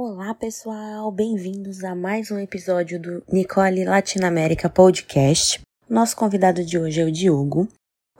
Olá, pessoal! Bem-vindos a mais um episódio do Nicole Latinoamérica Podcast. Nosso convidado de hoje é o Diogo.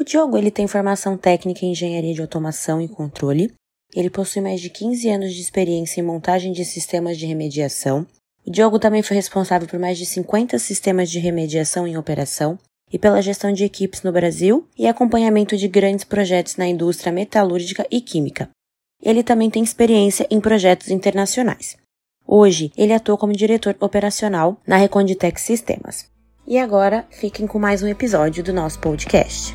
O Diogo ele tem formação técnica em engenharia de automação e controle. Ele possui mais de 15 anos de experiência em montagem de sistemas de remediação. O Diogo também foi responsável por mais de 50 sistemas de remediação em operação e pela gestão de equipes no Brasil e acompanhamento de grandes projetos na indústria metalúrgica e química. Ele também tem experiência em projetos internacionais. Hoje, ele atua como diretor operacional na Reconditec Sistemas. E agora, fiquem com mais um episódio do nosso podcast.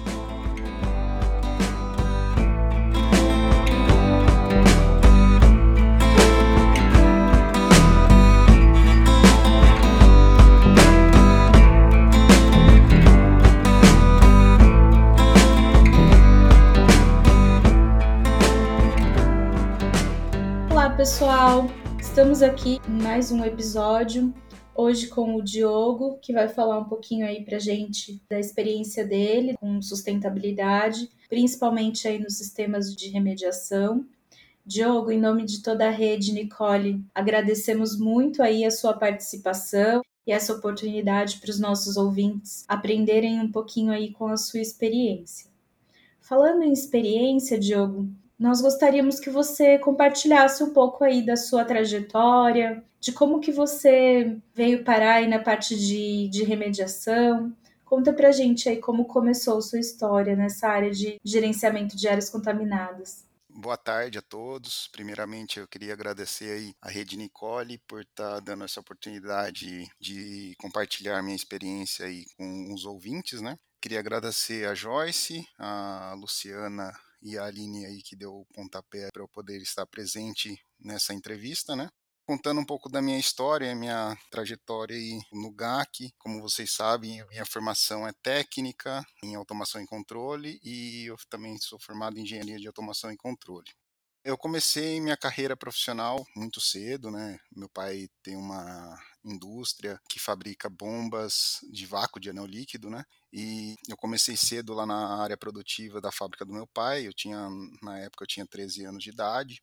Pessoal! Estamos aqui em mais um episódio, hoje com o Diogo, que vai falar um pouquinho aí pra gente da experiência dele com sustentabilidade, principalmente aí nos sistemas de remediação. Diogo, em nome de toda a rede Nicole, agradecemos muito aí a sua participação e essa oportunidade para os nossos ouvintes aprenderem um pouquinho aí com a sua experiência. Falando em experiência, Diogo, nós gostaríamos que você compartilhasse um pouco aí da sua trajetória, de como que você veio parar aí na parte de, de remediação. Conta pra gente aí como começou sua história nessa área de gerenciamento de áreas contaminadas. Boa tarde a todos. Primeiramente, eu queria agradecer aí a Rede Nicole por estar tá dando essa oportunidade de compartilhar minha experiência aí com os ouvintes, né? Queria agradecer a Joyce, a Luciana e a Aline aí que deu o pontapé para eu poder estar presente nessa entrevista, né? Contando um pouco da minha história, minha trajetória aí no GAC, como vocês sabem, minha formação é técnica em automação e controle e eu também sou formado em engenharia de automação e controle. Eu comecei minha carreira profissional muito cedo, né? Meu pai tem uma indústria que fabrica bombas de vácuo de anel líquido, né? E eu comecei cedo lá na área produtiva da fábrica do meu pai. Eu tinha, na época, eu tinha 13 anos de idade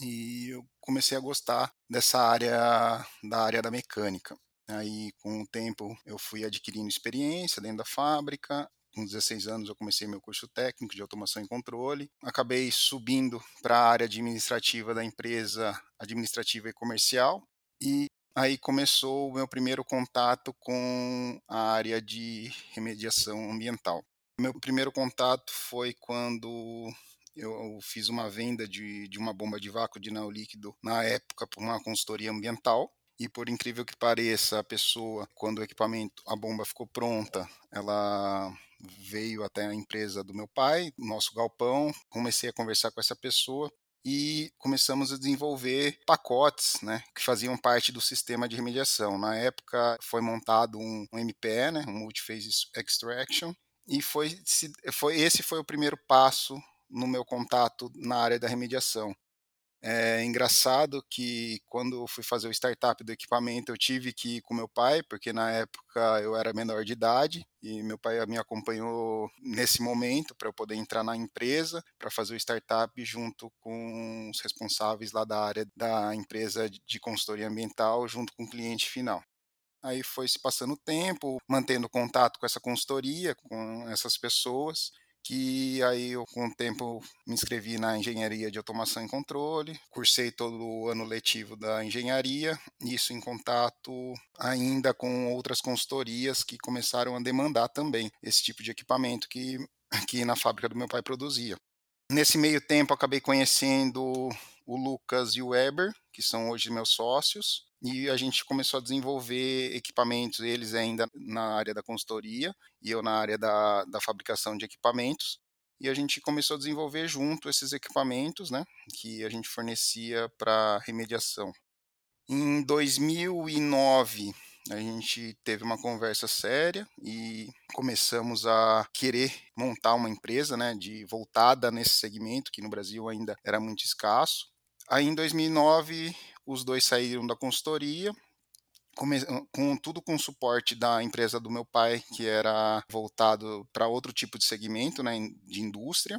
e eu comecei a gostar dessa área da área da mecânica. Aí, com o tempo, eu fui adquirindo experiência dentro da fábrica com 16 anos eu comecei meu curso técnico de automação e controle. Acabei subindo para a área administrativa da empresa administrativa e comercial e aí começou o meu primeiro contato com a área de remediação ambiental. Meu primeiro contato foi quando eu fiz uma venda de, de uma bomba de vácuo de neo líquido na época para uma consultoria ambiental. E por incrível que pareça, a pessoa, quando o equipamento, a bomba ficou pronta, ela veio até a empresa do meu pai, nosso galpão, comecei a conversar com essa pessoa e começamos a desenvolver pacotes, né, que faziam parte do sistema de remediação. Na época foi montado um, um MPE, né, um Multiphase Extraction, e foi, foi esse foi o primeiro passo no meu contato na área da remediação. É engraçado que quando fui fazer o startup do equipamento, eu tive que ir com meu pai, porque na época eu era menor de idade e meu pai me acompanhou nesse momento para eu poder entrar na empresa para fazer o startup junto com os responsáveis lá da área da empresa de consultoria ambiental, junto com o cliente final. Aí foi se passando o tempo, mantendo contato com essa consultoria, com essas pessoas que aí eu com o tempo me inscrevi na engenharia de automação e controle, cursei todo o ano letivo da engenharia, isso em contato ainda com outras consultorias que começaram a demandar também esse tipo de equipamento que, que na fábrica do meu pai produzia. Nesse meio tempo acabei conhecendo o Lucas e o Weber, que são hoje meus sócios, e a gente começou a desenvolver equipamentos, eles ainda na área da consultoria e eu na área da, da fabricação de equipamentos. E a gente começou a desenvolver junto esses equipamentos, né, que a gente fornecia para remediação. Em 2009, a gente teve uma conversa séria e começamos a querer montar uma empresa, né, de voltada nesse segmento que no Brasil ainda era muito escasso. Aí em 2009 os dois saíram da consultoria, com tudo com suporte da empresa do meu pai, que era voltado para outro tipo de segmento, né, de indústria.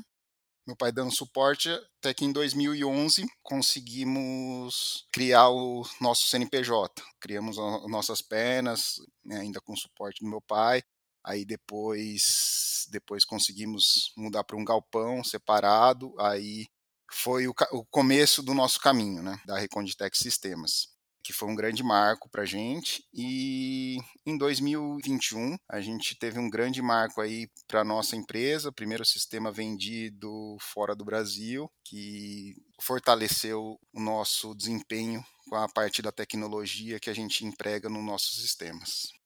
meu pai dando suporte, até que em 2011 conseguimos criar o nosso CNPJ. Criamos as nossas penas, né, ainda com suporte do meu pai. Aí depois, depois conseguimos mudar para um galpão separado. Aí foi o, o começo do nosso caminho, né, da Reconditec Sistemas que foi um grande marco para a gente. E em 2021 a gente teve um grande marco aí para nossa empresa, primeiro sistema vendido fora do Brasil, que fortaleceu o nosso desempenho com a parte da tecnologia que a gente emprega nos nossos sistemas.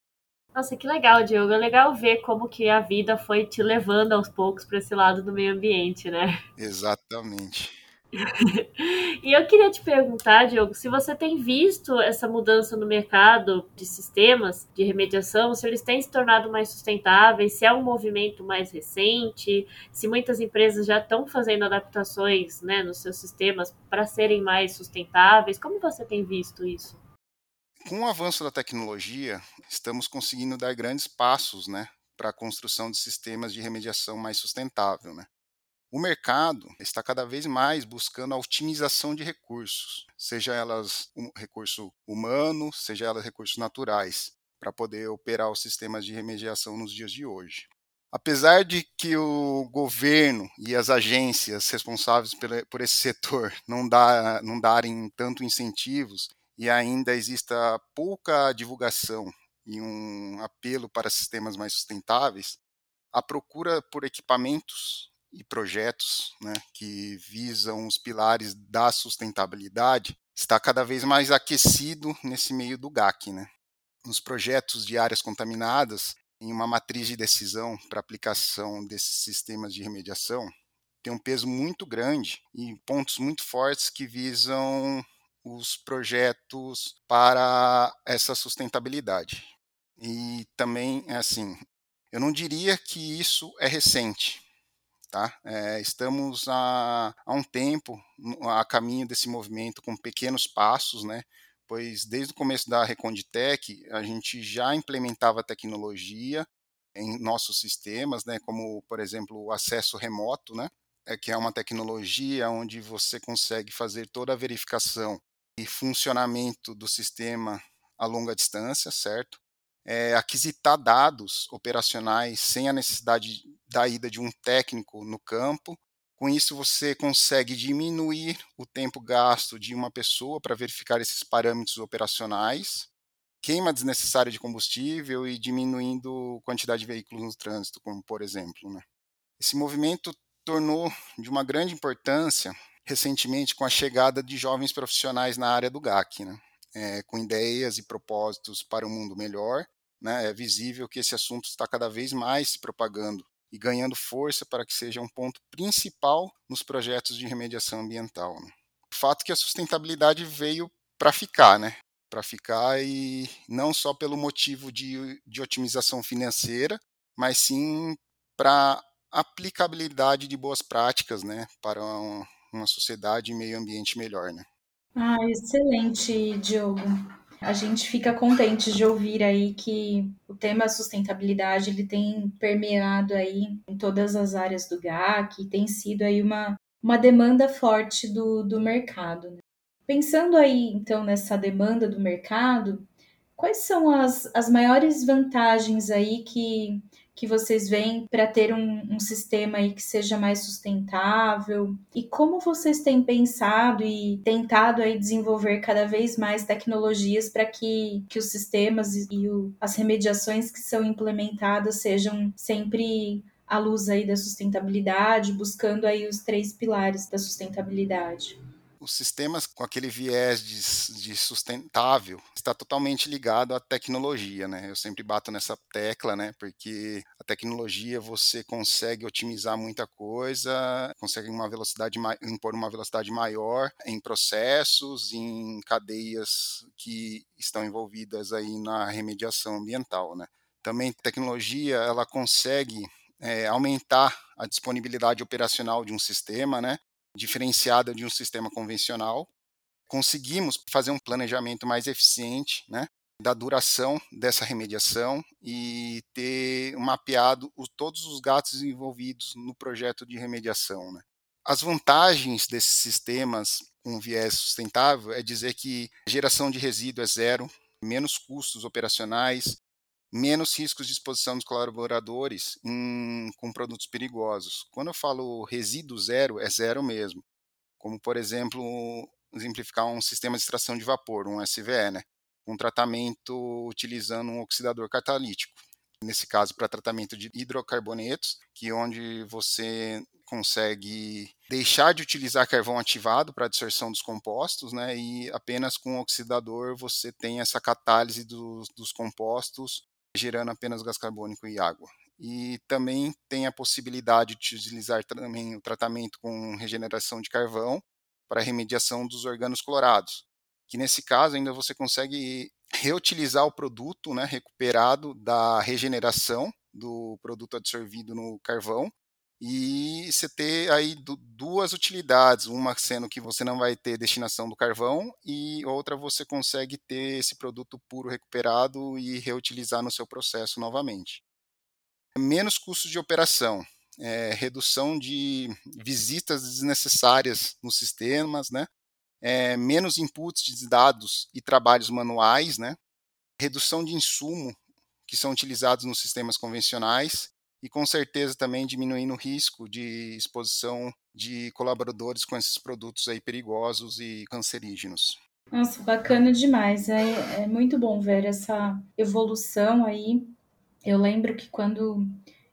Nossa, que legal, Diogo. É legal ver como que a vida foi te levando aos poucos para esse lado do meio ambiente, né? Exatamente. e eu queria te perguntar, Diogo, se você tem visto essa mudança no mercado de sistemas de remediação, se eles têm se tornado mais sustentáveis, se é um movimento mais recente, se muitas empresas já estão fazendo adaptações né, nos seus sistemas para serem mais sustentáveis. Como você tem visto isso? Com o avanço da tecnologia, estamos conseguindo dar grandes passos né, para a construção de sistemas de remediação mais sustentável. Né? O mercado está cada vez mais buscando a otimização de recursos, seja elas um recurso humano, seja elas recursos naturais, para poder operar os sistemas de remediação nos dias de hoje. Apesar de que o governo e as agências responsáveis por esse setor não, não darem tanto incentivos e ainda exista pouca divulgação e um apelo para sistemas mais sustentáveis, a procura por equipamentos e projetos né, que visam os pilares da sustentabilidade está cada vez mais aquecido nesse meio do GAC. Né? Nos projetos de áreas contaminadas, em uma matriz de decisão para aplicação desses sistemas de remediação, tem um peso muito grande e pontos muito fortes que visam os projetos para essa sustentabilidade. E também, assim, eu não diria que isso é recente, Tá? É, estamos há, há um tempo a caminho desse movimento com pequenos passos, né? pois desde o começo da Reconditec a gente já implementava tecnologia em nossos sistemas, né? como, por exemplo, o acesso remoto, né? é, que é uma tecnologia onde você consegue fazer toda a verificação e funcionamento do sistema a longa distância, certo? é, aquisitar dados operacionais sem a necessidade da ida de um técnico no campo. Com isso, você consegue diminuir o tempo gasto de uma pessoa para verificar esses parâmetros operacionais, queima desnecessária de combustível e diminuindo a quantidade de veículos no trânsito, como por exemplo. Né? Esse movimento tornou de uma grande importância recentemente com a chegada de jovens profissionais na área do GAC. Né? é, com ideias e propósitos para um mundo melhor. Né? É visível que esse assunto está cada vez mais se propagando e ganhando força para que seja um ponto principal nos projetos de remediação ambiental. Né? O fato é que a sustentabilidade veio para ficar, né? Para ficar e não só pelo motivo de, de otimização financeira, mas sim para aplicabilidade de boas práticas, né? Para um, uma sociedade e meio ambiente melhor, né? Ah, excelente, Diogo. A gente fica contente de ouvir aí que o tema sustentabilidade ele tem permeado aí em todas as áreas do GAC e tem sido aí uma, uma demanda forte do, do mercado. Né? Pensando aí então nessa demanda do mercado, quais são as, as maiores vantagens aí que que vocês veem para ter um, um, sistema aí que seja mais sustentável? E como vocês têm pensado e tentado aí desenvolver cada vez mais tecnologias para que, que os sistemas e o, as remediações que são implementadas sejam sempre à luz aí da sustentabilidade, buscando aí os três pilares da sustentabilidade? Os sistemas com aquele viés de, de, sustentável está totalmente ligado à tecnologia, né? Eu sempre bato nessa tecla, né? Porque a tecnologia você consegue otimizar muita coisa, consegue uma velocidade impor uma velocidade maior em processos, em cadeias que estão envolvidas aí na remediação ambiental, né? Também tecnologia ela consegue é, aumentar a disponibilidade operacional de um sistema, né? Diferenciada de um sistema convencional. Conseguimos fazer um planejamento mais eficiente, né, da duração dessa remediação e ter mapeado os, todos os gastos envolvidos no projeto de remediação. Né. As vantagens desses sistemas com viés sustentável é dizer que geração de resíduo é zero, menos custos operacionais, menos riscos de exposição dos colaboradores em, com produtos perigosos. Quando eu falo resíduo zero, é zero mesmo. Como, por exemplo, exemplificar um sistema de extração de vapor, um SVE, né? um tratamento utilizando um oxidador catalítico. Nesse caso, para tratamento de hidrocarbonetos, que é onde você consegue deixar de utilizar carvão ativado para a dispersão dos compostos, né, e apenas com o oxidador você tem essa catálise dos, dos compostos, gerando apenas gás carbônico e água. E também tem a possibilidade de utilizar também o tratamento com regeneração de carvão para remediação dos organos clorados, que nesse caso ainda você consegue reutilizar o produto né, recuperado da regeneração do produto absorvido no carvão e você ter aí duas utilidades, uma sendo que você não vai ter destinação do carvão e outra você consegue ter esse produto puro recuperado e reutilizar no seu processo novamente. Menos custos de operação, é, redução de visitas desnecessárias nos sistemas, né? É, menos inputs de dados e trabalhos manuais, né? redução de insumo que são utilizados nos sistemas convencionais e com certeza também diminuindo o risco de exposição de colaboradores com esses produtos aí perigosos e cancerígenos. Nossa, bacana demais. É, é muito bom ver essa evolução aí. Eu lembro que quando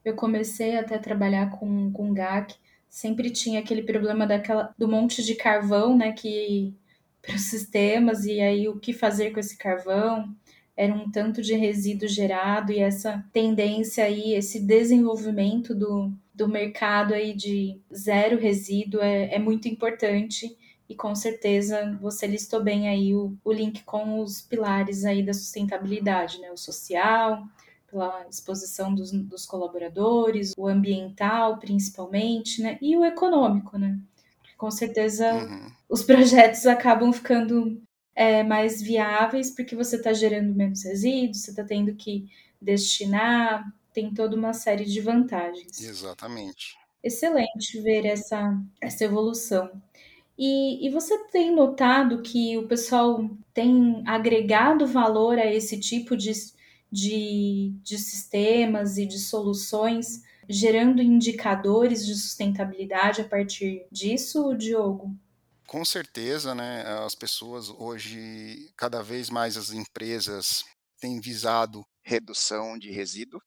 eu comecei até a trabalhar com, com GAC, sempre tinha aquele problema daquela, do monte de carvão, né, que para os sistemas, e aí o que fazer com esse carvão era um tanto de resíduo gerado e essa tendência aí, esse desenvolvimento do, do mercado aí de zero resíduo é, é muito importante e com certeza você listou bem aí o, o link com os pilares aí da sustentabilidade, né? O social, pela exposição dos, dos colaboradores, o ambiental principalmente, né? E o econômico, né? Com certeza uhum. os projetos acabam ficando é, mais viáveis, porque você está gerando menos resíduos, você está tendo que destinar, tem toda uma série de vantagens. Exatamente. Excelente ver essa, essa evolução. E, e você tem notado que o pessoal tem agregado valor a esse tipo de, de, de sistemas e de soluções, gerando indicadores de sustentabilidade a partir disso, Diogo? Com certeza, né? As pessoas hoje, cada vez mais as empresas têm visado redução de resíduo,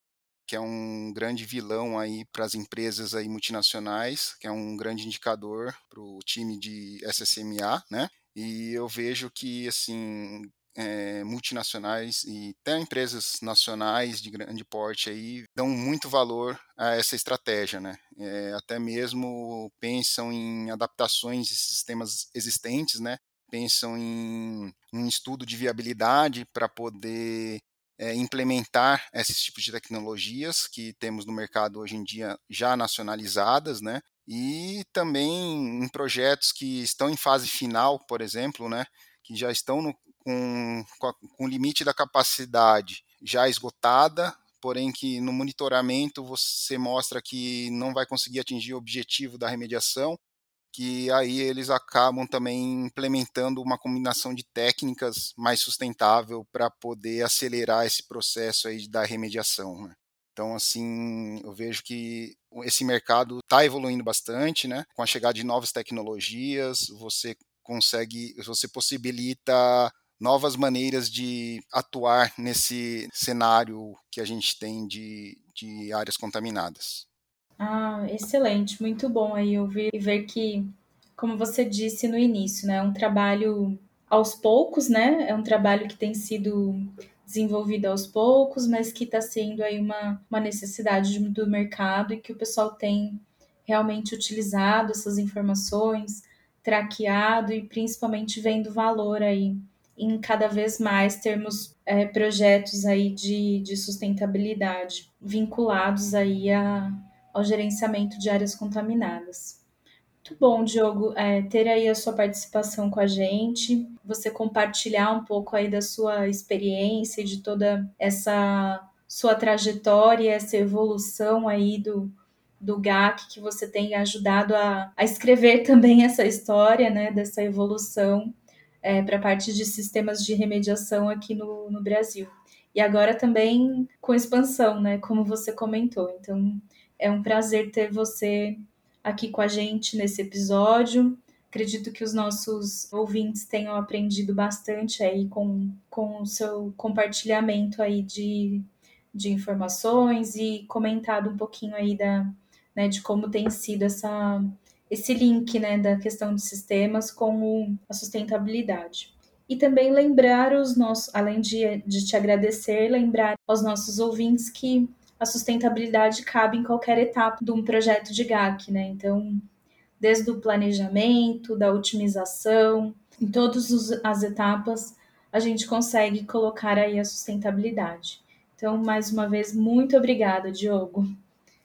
que é um grande vilão aí para as empresas aí multinacionais, que é um grande indicador para o time de SSMA, né? E eu vejo que assim é, multinacionais e até empresas nacionais de grande porte aí dão muito valor a essa estratégia, né? É, até mesmo pensam em adaptações de sistemas existentes, né? Pensam em um estudo de viabilidade para poder é, implementar esses tipos de tecnologias que temos no mercado hoje em dia já nacionalizadas, né? E também em projetos que estão em fase final, por exemplo, né? Que já estão no, com, com o limite da capacidade já esgotada, porém que no monitoramento você mostra que não vai conseguir atingir o objetivo da remediação, que aí eles acabam também implementando uma combinação de técnicas mais sustentável para poder acelerar esse processo aí da remediação. Né? Então, assim, eu vejo que esse mercado está evoluindo bastante, né? Com a chegada de novas tecnologias, você consegue, você possibilita novas maneiras de atuar nesse cenário que a gente tem de, de áreas contaminadas. Ah, excelente, muito bom aí ouvir e ver que, como você disse no início, né, é um trabalho aos poucos, né? É um trabalho que tem sido desenvolvido aos poucos, mas que está sendo aí uma, uma necessidade do mercado e que o pessoal tem realmente utilizado essas informações, traqueado e principalmente vendo valor aí em cada vez mais termos é, projetos aí de, de sustentabilidade vinculados aí a, ao gerenciamento de áreas contaminadas. Muito bom, Diogo, é, ter aí a sua participação com a gente, você compartilhar um pouco aí da sua experiência e de toda essa sua trajetória, essa evolução aí do, do GAC, que você tenha ajudado a, a escrever também essa história, né, dessa evolução é, para a parte de sistemas de remediação aqui no, no Brasil. E agora também com expansão, né, como você comentou. Então, é um prazer ter você aqui com a gente nesse episódio. Acredito que os nossos ouvintes tenham aprendido bastante aí com, com o seu compartilhamento aí de, de informações e comentado um pouquinho aí da, né, de como tem sido essa, esse link né, da questão de sistemas com a sustentabilidade. E também lembrar os nossos, além de, de te agradecer, lembrar aos nossos ouvintes que a sustentabilidade cabe em qualquer etapa de um projeto de GAC, né? Então, desde o planejamento, da otimização, em todas as etapas, a gente consegue colocar aí a sustentabilidade. Então, mais uma vez, muito obrigada, Diogo.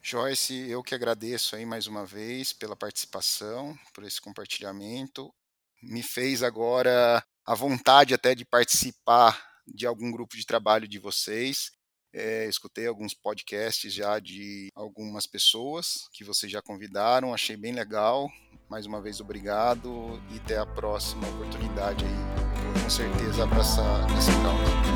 Joyce, eu que agradeço aí mais uma vez pela participação, por esse compartilhamento. Me fez agora a vontade até de participar de algum grupo de trabalho de vocês. É, escutei alguns podcasts já de algumas pessoas que vocês já convidaram, achei bem legal. Mais uma vez, obrigado e até a próxima oportunidade aí. Vou com certeza abraçar essa causa.